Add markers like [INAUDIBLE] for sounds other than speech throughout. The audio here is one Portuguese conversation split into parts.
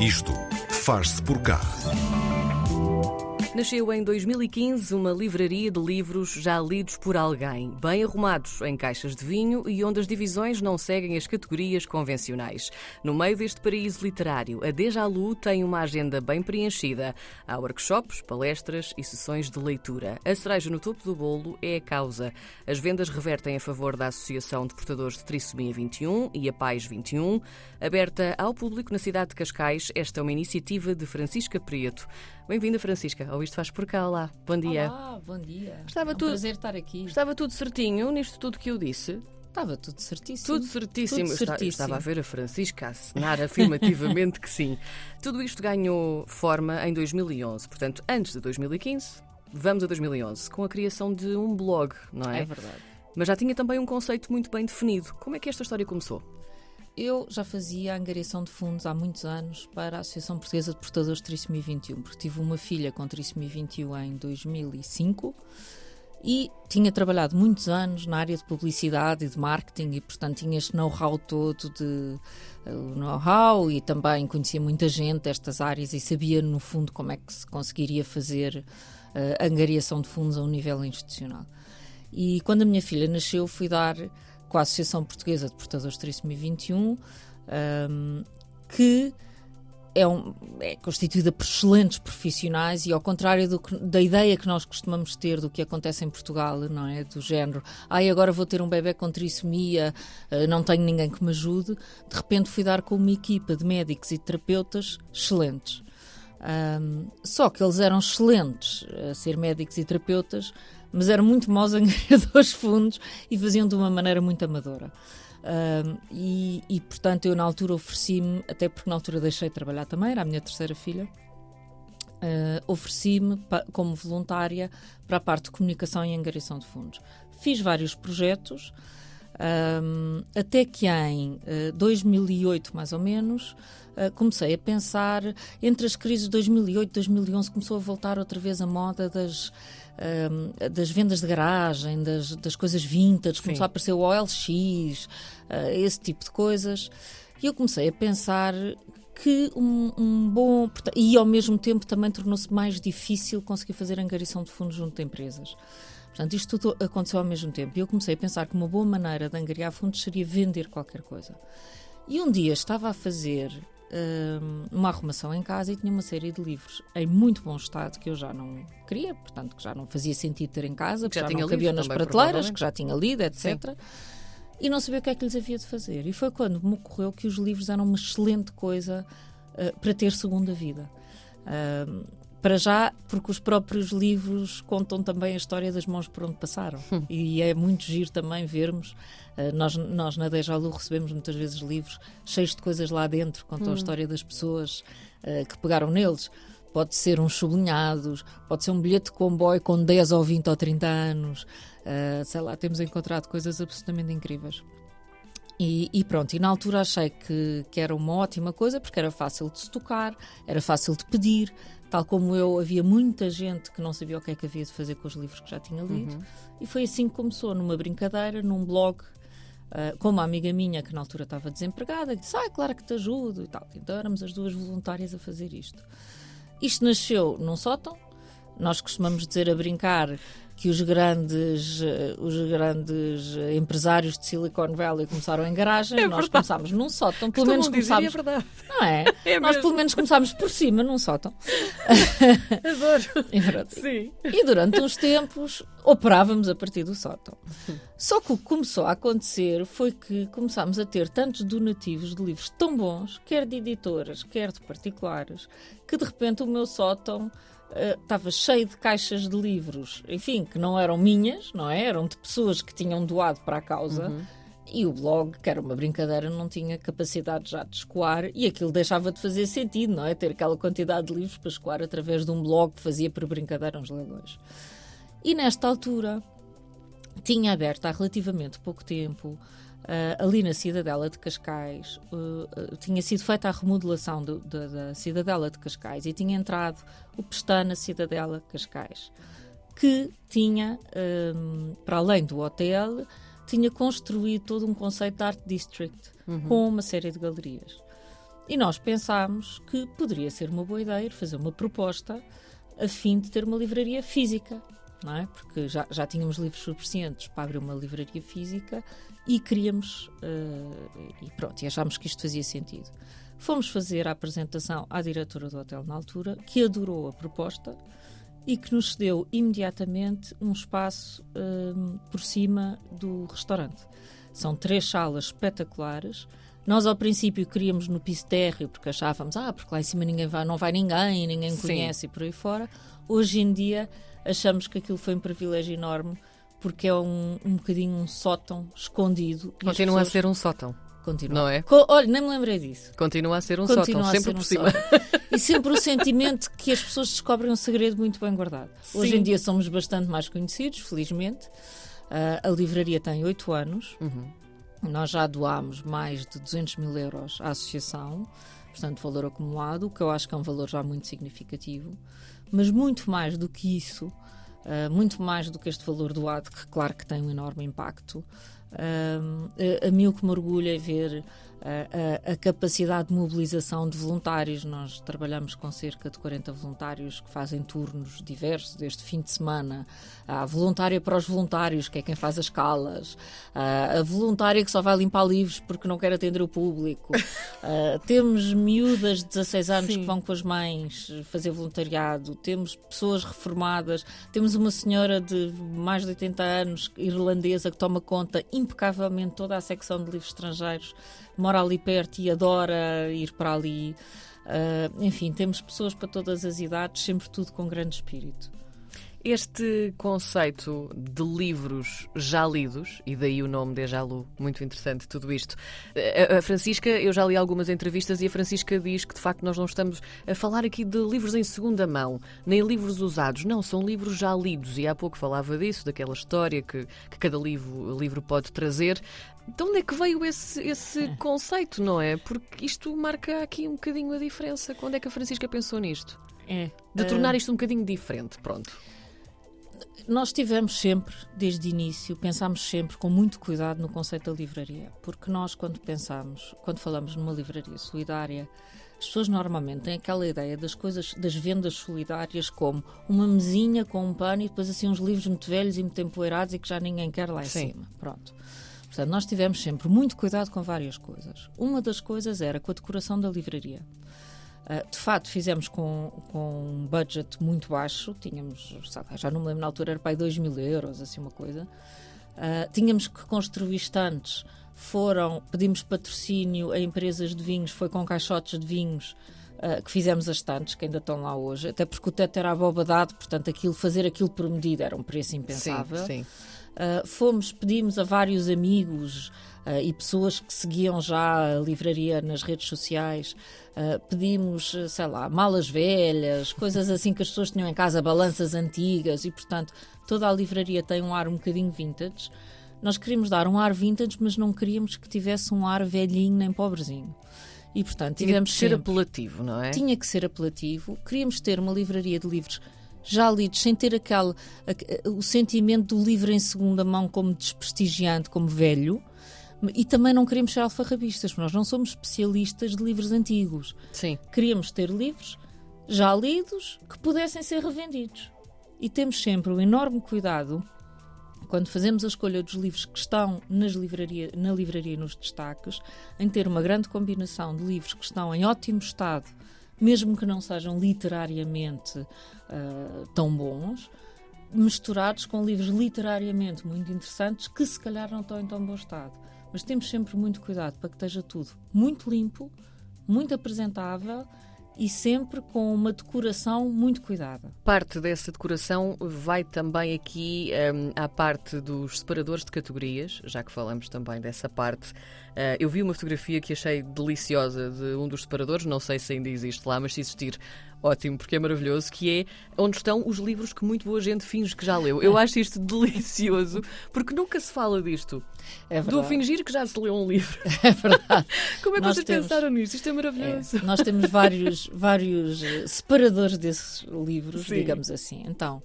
Isto faz-se por cá. Nasceu em 2015 uma livraria de livros já lidos por alguém, bem arrumados em caixas de vinho e onde as divisões não seguem as categorias convencionais. No meio deste paraíso literário, a Deja Lu tem uma agenda bem preenchida. Há workshops, palestras e sessões de leitura. A cereja no topo do bolo é a causa. As vendas revertem a favor da Associação de Portadores de Trissomia 21 e a Pais 21. Aberta ao público na cidade de Cascais, esta é uma iniciativa de Francisca Preto. Bem-vinda, Francisca, ao Isto Faz Por Cá. Olá, bom dia. Olá, bom dia. Estava é um tudo- prazer estar aqui. Estava tudo certinho nisto tudo que eu disse? Estava tudo certíssimo. Tudo certíssimo. Tudo esta- eu certíssimo. estava a ver a Francisca a assinar afirmativamente que sim. [LAUGHS] Tudo isto ganhou forma em 2011, portanto, antes de 2015, vamos a 2011, com a criação de um blog, não é? É verdade. Mas já tinha também um conceito muito bem definido. Como é que esta história começou? Eu já fazia angariação de fundos há muitos anos para a Associação Portuguesa de Portadores de Trissomia 21, porque tive uma filha com Trissomia 21 em 2005 e tinha trabalhado muitos anos na área de publicidade e de marketing e, portanto, tinha este know-how todo de eh, know-how e também conhecia muita gente destas áreas e sabia, no fundo, como é que se conseguiria fazer a angariação de fundos a um nível institucional. E quando a minha filha nasceu, fui dar com a Associação Portuguesa de Portadores de Trissomia 21, um, que é, um- é constituída por excelentes profissionais e ao contrário do da ideia que nós costumamos ter do que acontece em Portugal, não é? Do género, ai agora vou ter um bebê com trissomia, eh, não tenho ninguém que me ajude. De repente fui dar com uma equipa de médicos e terapeutas excelentes. Um, só que eles eram excelentes a ser médicos e terapeutas, mas eram muito maus [LAUGHS] angariadores fundos e faziam de uma maneira muito amadora. E, e, portanto, eu na altura ofereci-me, até porque na altura deixei de trabalhar também, era a minha terceira filha, uh, ofereci-me como voluntária para a parte de comunicação e angariação de fundos. Fiz vários projetos, um, até que em uh, 2008, mais ou menos, uh, comecei a pensar, entre as crises de 2008 e 2011, começou a voltar outra vez a moda das, um, das vendas de garagem, das, das coisas vintage, começou a aparecer o OLX, uh, esse tipo de coisas. E eu comecei a pensar que um, um bom. E ao mesmo tempo também tornou-se mais difícil conseguir fazer angariação de fundos junto de empresas. Portanto, isto tudo aconteceu ao mesmo tempo. E eu comecei a pensar que uma boa maneira de angariar fundos seria vender qualquer coisa. E um dia estava a fazer hum, uma arrumação em casa e tinha uma série de livros em muito bom estado que eu já não queria, portanto, que já não fazia sentido ter em casa, que já já, tinha não cabiam nas também, prateleiras, que já tinha lido, etc. E não sabia o que é que lhes havia de fazer. E foi quando me ocorreu que os livros eram uma excelente coisa eh, para ter segunda vida. Ahm, para já, porque os próprios livros contam também a história das mãos por onde passaram. e é muito giro também vermos. eh, nós, nós na Dejalu recebemos muitas vezes livros cheios de coisas lá dentro, contam a história das pessoas eh, que pegaram neles. Pode ser uns sublinhados, pode ser um bilhete de comboio com 10 ou 20 ou 30 anos. eh, sei lá, temos encontrado coisas absolutamente incríveis. E, e pronto, e na altura achei que, que era uma ótima coisa porque era fácil de se tocar, era fácil de pedir, tal como eu, havia muita gente que não sabia o que é que havia de fazer com os livros que já tinha lido. E foi assim que começou, numa brincadeira, num blog, ah, com uma amiga minha que na altura estava desempregada, que disse: Ah, claro que te ajudo e tal. Então éramos as duas voluntárias a fazer isto. Isto nasceu num sótão. Nós costumamos dizer a brincar que os grandes, eh, os grandes empresários de Silicon Valley começaram em garagem, nós verdade. começámos num sótão, pelo menos é começámos, verdade. não é? [LAUGHS] É nós mesmo. pelo menos começámos por cima, num sótão. [LAUGHS] Adoro. E pronto. Sim. E durante uns tempos operávamos a partir do sótão. Só que o que começou a acontecer foi que começámos a ter tantos donativos de livros tão bons, quer de editoras, quer de particulares, que de repente o meu sótão estava cheio de caixas de livros, enfim, que não eram minhas, não é? Eram de pessoas que tinham doado para a causa. E o blog, que era uma brincadeira, não tinha capacidade já de escoar e aquilo deixava de fazer sentido, não é? Ter aquela quantidade de livros para escoar através de um blog que fazia por brincadeira uns leilões. E nesta altura tinha aberto há relativamente pouco tempo, eh, ali na Cidadela de Cascais, eh, eh, tinha sido feita a remodelação do- da- da Cidadela de Cascais e tinha entrado o Pestana Cidadela Cascais, que tinha, ehm, para além do hotel, tinha construído todo um conceito de Art District com uma série de galerias. E nós pensámos que poderia ser uma boa ideia fazer uma proposta a fim de ter uma livraria física, não é? Porque já, já tínhamos livros suficientes para abrir uma livraria física e queríamos, uh, e pronto, e achámos que isto fazia sentido. Fomos fazer a apresentação à diretora do hotel na altura, que adorou a proposta e que nos cedeu imediatamente um espaço uh, por cima do restaurante. São três salas espetaculares nós, ao princípio, queríamos no piso térreo, porque achávamos, ah, porque lá em cima ninguém vai, não vai ninguém, ninguém Sim. conhece e por aí fora. Hoje em dia, achamos que aquilo foi um privilégio enorme, porque é um, um bocadinho um sótão escondido. Continua pessoas... a ser um sótão. Continua. Não é? Co olha, nem me lembrei disso. Continua a ser um Continua sótão, sempre um por cima. [LAUGHS] E sempre o sentimento que as pessoas descobrem um segredo muito bem guardado. Sim. Hoje em dia somos bastante mais conhecidos, felizmente. Uh, a livraria tem oito anos. Uhum. Nós já doámos mais de 200 mil euros à associação, portanto, valor acumulado, o que eu acho que é um valor já muito significativo. Mas muito mais do que isso, uh, muito mais do que este valor doado, que claro que tem um enorme impacto, a, a mim o que me orgulha é ver a, a, capacidade de mobilização de voluntários. Nós trabalhamos com cerca de 40 voluntários que fazem turnos diversos, desde fim de semana. Há a voluntária para os voluntários, que é quem faz as escalas. a voluntária que só vai limpar livros porque não quer atender o público. [LAUGHS] temos miúdas de 16 anos Sim. que vão com as mães fazer voluntariado. Temos pessoas reformadas. Temos uma senhora de mais de 80 anos, irlandesa, que toma conta impecavelmente toda a secção de livros estrangeiros mora ali perto e adora ir para ali. Uh, enfim, temos pessoas para todas as idades, sempre tudo com grande espírito. Este conceito de livros já lidos, e daí o nome de Lu, muito interessante tudo isto. A Francisca, eu já li algumas entrevistas e a Francisca diz que de facto nós não estamos a falar aqui de livros em segunda mão, nem livros usados, não, são livros já lidos. E há pouco falava disso, daquela história que, que cada livro, livro pode trazer. De onde é que veio esse, esse é. conceito, não é? Porque isto marca aqui um bocadinho a diferença. Quando é que a Francisca pensou nisto? É. De tornar isto um bocadinho diferente, pronto. Nós tivemos sempre, desde o início, pensámos sempre com muito cuidado no conceito da livraria, porque nós, quando pensamos, quando falamos numa livraria solidária, as pessoas normalmente têm aquela ideia das coisas, das vendas solidárias como uma mesinha com um pano e depois assim uns livros muito velhos e muito empoeirados e que já ninguém quer lá em Sim. cima. Pronto. Portanto, nós tivemos sempre muito cuidado com várias coisas. Uma das coisas era com a decoração da livraria. Uh, de facto, fizemos com, com um budget muito baixo, tínhamos, sabe, já não me lembro na altura, era para aí 2 mil euros, assim uma coisa. Uh, tínhamos que construir estantes, foram, pedimos patrocínio a empresas de vinhos, foi com caixotes de vinhos uh, que fizemos as estantes, que ainda estão lá hoje, até porque o teto era abobadado, portanto, aquilo, fazer aquilo por medida era um preço impensável. Sim, sim. Uh, fomos, pedimos a vários amigos uh, e pessoas que seguiam já a livraria nas redes sociais, uh, pedimos, sei lá, malas velhas, coisas [LAUGHS] assim que as pessoas tinham em casa, balanças antigas e, portanto, toda a livraria tem um ar um bocadinho vintage. Nós queríamos dar um ar vintage, mas não queríamos que tivesse um ar velhinho nem pobrezinho. E, portanto, tinha que ser sempre, apelativo, não é? Tinha que ser apelativo. Queríamos ter uma livraria de livros já lidos, sem ter aquele, o sentimento do livro em segunda mão como desprestigiante, como velho. E também não queremos ser alfarrabistas, porque nós não somos especialistas de livros antigos. Sim. Queríamos ter livros já lidos que pudessem ser revendidos. E temos sempre o enorme cuidado, quando fazemos a escolha dos livros que estão nas livraria, na livraria nos destaques, em ter uma grande combinação de livros que estão em ótimo estado mesmo que não sejam literariamente uh, tão bons, misturados com livros literariamente muito interessantes que se calhar não estão em tão bom estado. Mas temos sempre muito cuidado para que esteja tudo muito limpo, muito apresentável e sempre com uma decoração muito cuidada. Parte dessa decoração vai também aqui um, à parte dos separadores de categorias, já que falamos também dessa parte. Uh, eu vi uma fotografia que achei deliciosa de um dos separadores, não sei se ainda existe lá, mas se existir, ótimo, porque é maravilhoso, que é onde estão os livros que muito boa gente finge que já leu. Eu acho isto [LAUGHS] delicioso, porque nunca se fala disto. É do fingir que já se leu um livro. [LAUGHS] É verdade. [LAUGHS] Como é que nós vocês temos, pensaram nisto? Isto é maravilhoso. É, nós temos vários, vários eh, separadores desses livros, Sim. digamos assim. Então,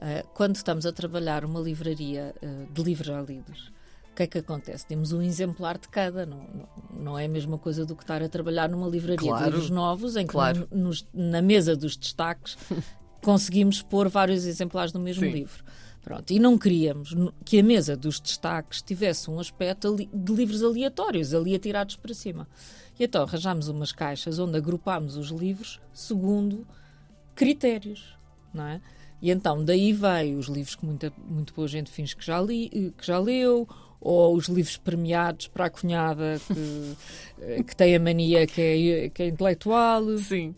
uh, quando estamos a trabalhar uma livraria uh, de livros já lidos, que é que acontece? Temos um exemplar de cada, não, não, é a mesma coisa do que estar a trabalhar numa livraria claro. de livros novos, em que claro. nos, na mesa dos destaques [LAUGHS] conseguimos pôr vários exemplares do mesmo Sim. livro. Pronto, e não queríamos que a mesa dos destaques tivesse um aspecto de livros aleatórios, ali atirados para cima. E então arranjámos umas caixas onde agrupámos os livros segundo critérios, não é? E então daí veio os livros que muita, muito boa gente finge que já, li, que já leu, ou os livros premiados para a cunhada que, eh, que tem a mania que é, que é intelectual. Sim.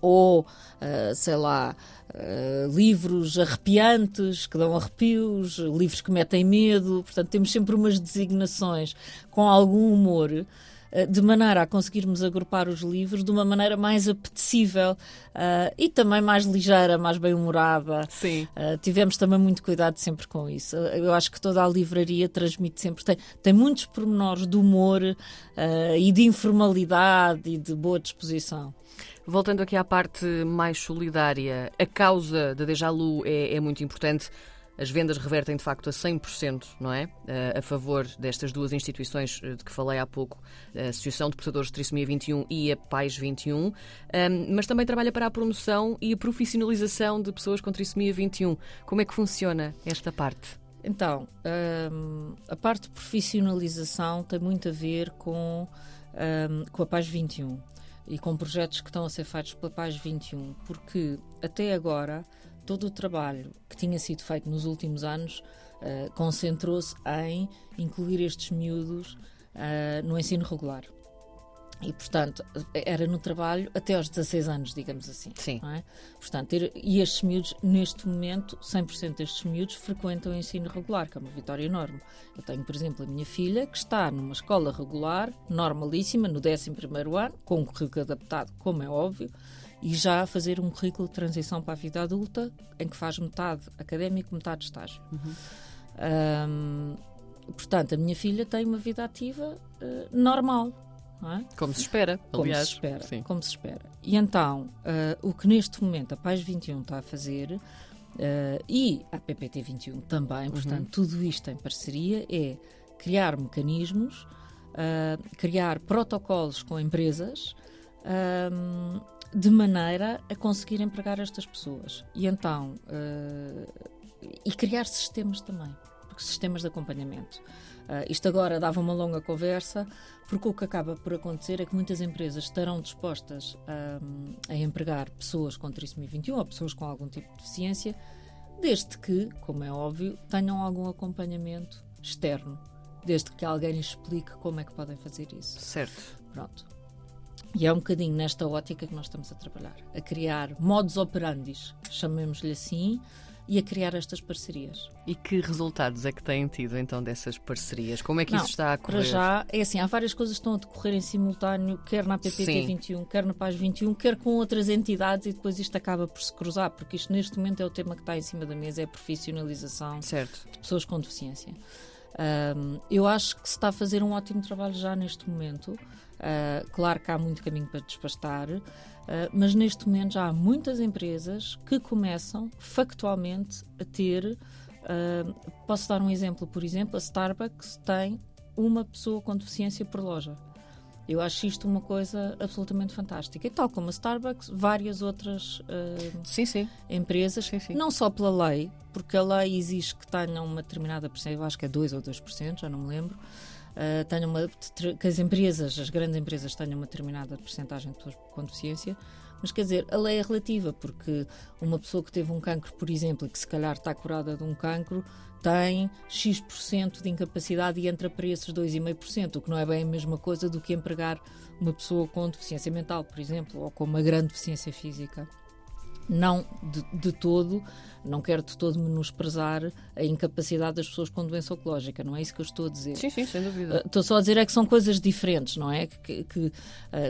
Ou, uh, sei lá, uh, livros arrepiantes que dão arrepios, livros que metem medo. Portanto, temos sempre umas designações com algum humor de maneira a conseguirmos agrupar os livros de uma maneira mais apetecível uh, e também mais ligeira, mais bem-humorada. Sim. Uh, tivemos também muito cuidado sempre com isso. Eu acho que toda a livraria transmite sempre, tem, tem muitos pormenores de humor uh, e de informalidade e de boa disposição. Voltando aqui à parte mais solidária, a causa da Deja Lu é, é muito importante. As vendas revertem de facto a 100%, não é? Eh, a favor destas duas instituições eh, de que falei há pouco, a Associação de Portadores de Trissomia 21 e a Pais 21, mas também trabalha para a promoção e a profissionalização de pessoas com trissomia 21. Como é que funciona esta parte? Então, a parte de profissionalização tem muito a ver com, com a Paz 21 e com projetos que estão a ser feitos pela Paz 21, porque até agora todo o trabalho que tinha sido feito nos últimos anos uh, concentrou-se em incluir estes miúdos uh, no ensino regular. E, portanto, era no trabalho até aos 16 anos, digamos assim. Sim. É? Portanto, e estes miúdos, neste momento, 100% destes miúdos frequentam o ensino regular, que é uma vitória enorme. Eu tenho, por exemplo, a minha filha, que está numa escola regular, normalíssima, no 11 ano, com um currículo adaptado, como é óbvio, e já fazer um currículo de transição para a vida adulta em que faz metade académico, metade estágio. Uhum. Um, portanto, a minha filha tem uma vida ativa uh, normal. É? Como se espera, como aliás. Se espera, Sim. Como se espera. E então, uh, o que neste momento a Paz 21 está a fazer, uh, e a PPT 21 também, uhum. portanto, tudo isto em parceria, é criar mecanismos, criar protocolos com empresas de maneira a conseguir empregar estas pessoas. E então, uh, e criar sistemas também, porque sistemas de acompanhamento. Uh, isto agora dava uma longa conversa, porque o que acaba por acontecer é que muitas empresas estarão dispostas a, a empregar pessoas com trissomia 21 ou pessoas com algum tipo de deficiência, desde que, como é óbvio, tenham algum acompanhamento externo, desde que alguém explique como é que podem fazer isso. Certo. Pronto. E é um bocadinho nesta ótica que nós estamos a trabalhar, a criar modos operandis, chamemos-lhe assim, e a criar estas parcerias. E que resultados é que têm tido então dessas parcerias? Como é que Não, isso está a correr? Para já, é assim, há várias coisas que estão a decorrer em simultâneo, quer na PPT Sim. 21, quer na PAS 21, quer com outras entidades e depois isto acaba por se cruzar, porque isto neste momento é o tema que está em cima da mesa, é a profissionalização certo. de pessoas com deficiência. Um, eu acho que se está a fazer um ótimo trabalho já neste momento. Uh, claro que há muito caminho para despastar, uh, mas neste momento já há muitas empresas que começam factualmente a ter. Uh, posso dar um exemplo, por exemplo, a Starbucks tem uma pessoa com deficiência por loja. Eu acho isto uma coisa absolutamente fantástica. E tal como a Starbucks, várias outras uh, sim, sim. empresas, sim, não só pela lei, porque a lei exige que tenham uma determinada porcentagem, acho que é 2 ou 2%, já não me lembro, uh, uma, que as empresas, as grandes empresas, tenham uma determinada porcentagem de pessoas com deficiência, mas quer dizer, a lei é relativa, porque uma pessoa que teve um cancro, por exemplo, e que se calhar está curada de um cancro, tem X% de incapacidade e entra para esses 2,5%, o que não é bem a mesma coisa do que empregar uma pessoa com deficiência mental, por exemplo, ou com uma grande deficiência física. Não de, de todo, não quero de todo menosprezar a incapacidade das pessoas com doença oncológica, não é isso que eu estou a dizer. Sim, sim, sem dúvida. Uh, estou só a dizer é que são coisas diferentes, não é? Que, que uh,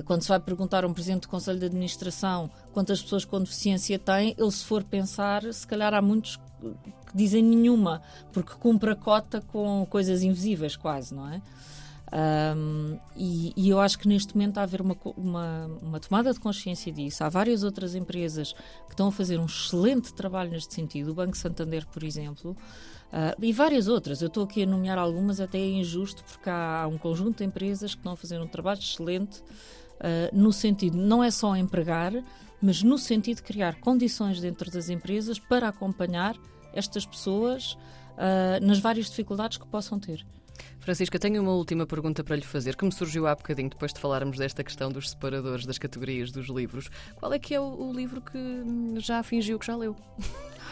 quando se vai perguntar a um presidente do Conselho de Administração quantas pessoas com deficiência tem, ele se for pensar, se calhar há muitos que dizem nenhuma, porque cumpre a cota com coisas invisíveis, quase, não é? Um, e, e, eu acho que neste momento está a haver uma, uma, uma, tomada de consciência disso. Há várias outras empresas que estão a fazer um excelente trabalho neste sentido. O Banco Santander, por exemplo, uh, e várias outras. Eu estou aqui a nomear algumas, até é injusto, porque há, há um conjunto de empresas que estão a fazer um trabalho excelente uh, no sentido, não é só empregar, mas no sentido de criar condições dentro das empresas para acompanhar estas pessoas uh, nas várias dificuldades que possam ter. Francisca, tenho uma última pergunta para lhe fazer, que me surgiu há bocadinho depois de falarmos desta questão dos separadores das categorias dos livros. Qual é que é o, o livro que já fingiu que já leu?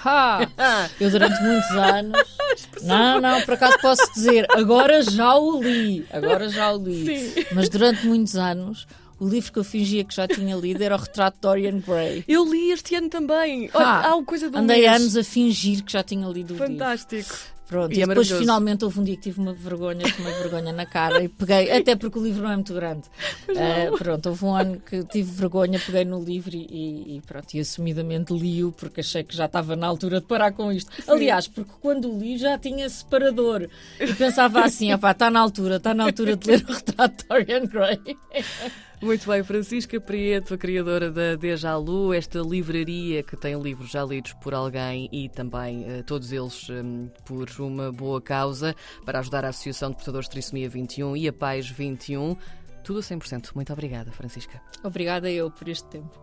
Ha! [LAUGHS] Eu durante muitos anos. [LAUGHS] Não, não, por acaso posso dizer, agora já o li. Agora já o li. [LAUGHS] Sim. Mas durante muitos anos o livro que eu fingia que já tinha lido era o Retrato de Dorian Gray. Eu li este ano também. Ah, há coisa do Andei mês. anos a fingir que já tinha lido o livro. Fantástico. Pronto, e, e é depois finalmente houve um dia que tive uma vergonha, uma vergonha na cara e peguei, até porque o livro não é muito grande. Uh, pronto, houve um ano que tive vergonha, peguei no livro e, e pronto, e assumidamente li-o porque achei que já estava na altura de parar com isto. Sim. Aliás, porque quando li já tinha separador e pensava assim, está na altura, está na altura de ler o retrato de Dorian Gray. Muito bem, Francisca Prieto, a criadora da Deja Lu, esta livraria que tem livros já lidos por alguém e também uh, todos eles um, por uma boa causa, para ajudar a Associação de Portadores de Trissomia 21 e a Pais 21. Tudo a 100%. Muito obrigada, Francisca. Obrigada eu por este tempo.